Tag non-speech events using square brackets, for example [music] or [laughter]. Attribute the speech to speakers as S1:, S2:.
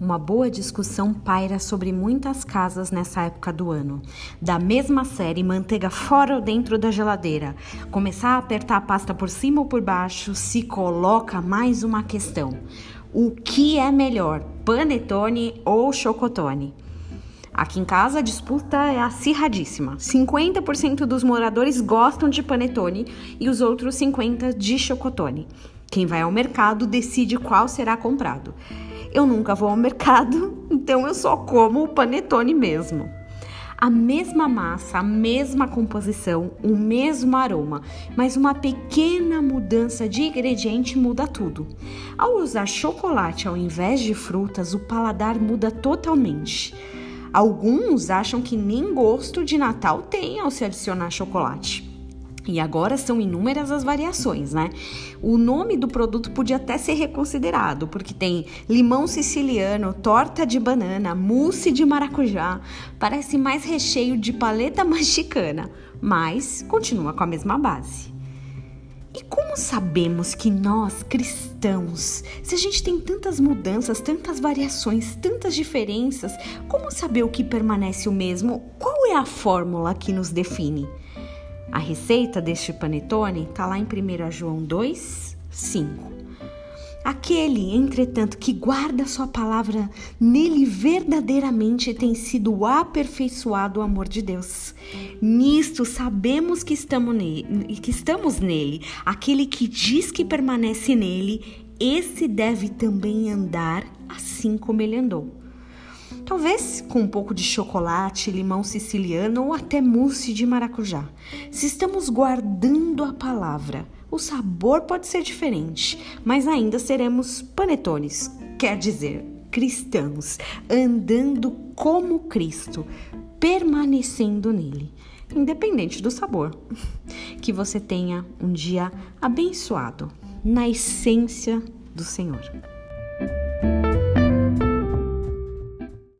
S1: Uma boa discussão paira sobre muitas casas nessa época do ano. Da mesma série, manteiga fora ou dentro da geladeira. Começar a apertar a pasta por cima ou por baixo, se coloca mais uma questão. O que é melhor, panetone ou chocotone? Aqui em casa a disputa é acirradíssima. 50% dos moradores gostam de panetone e os outros 50% de chocotone. Quem vai ao mercado decide qual será comprado. Eu nunca vou ao mercado, [laughs] então eu só como o panetone mesmo. A mesma massa, a mesma composição, o mesmo aroma, mas uma pequena mudança de ingrediente muda tudo. Ao usar chocolate ao invés de frutas, o paladar muda totalmente. Alguns acham que nem gosto de Natal tem ao se adicionar chocolate. E agora são inúmeras as variações, né? O nome do produto podia até ser reconsiderado, porque tem limão siciliano, torta de banana, mousse de maracujá, parece mais recheio de paleta [laughs] mexicana, mas continua com a mesma base. E como sabemos que nós, cristãos, se a gente tem tantas mudanças, tantas variações, tantas diferenças, como saber o que permanece o mesmo? Qual é a fórmula que nos define? A receita deste panetone está lá em 1 João 2, 5. Aquele, entretanto, que guarda sua palavra, nele verdadeiramente tem sido aperfeiçoado o amor de Deus. Nisto sabemos que estamos nele, que estamos nele. Aquele que diz que permanece nele, esse deve também andar assim como ele andou. Talvez com um pouco de chocolate, limão siciliano ou até mousse de maracujá. Se estamos guardando a palavra, o sabor pode ser diferente, mas ainda seremos panetones, quer dizer, cristãos, andando como Cristo, permanecendo nele, independente do sabor. [laughs] Que você tenha um dia abençoado na essência do Senhor.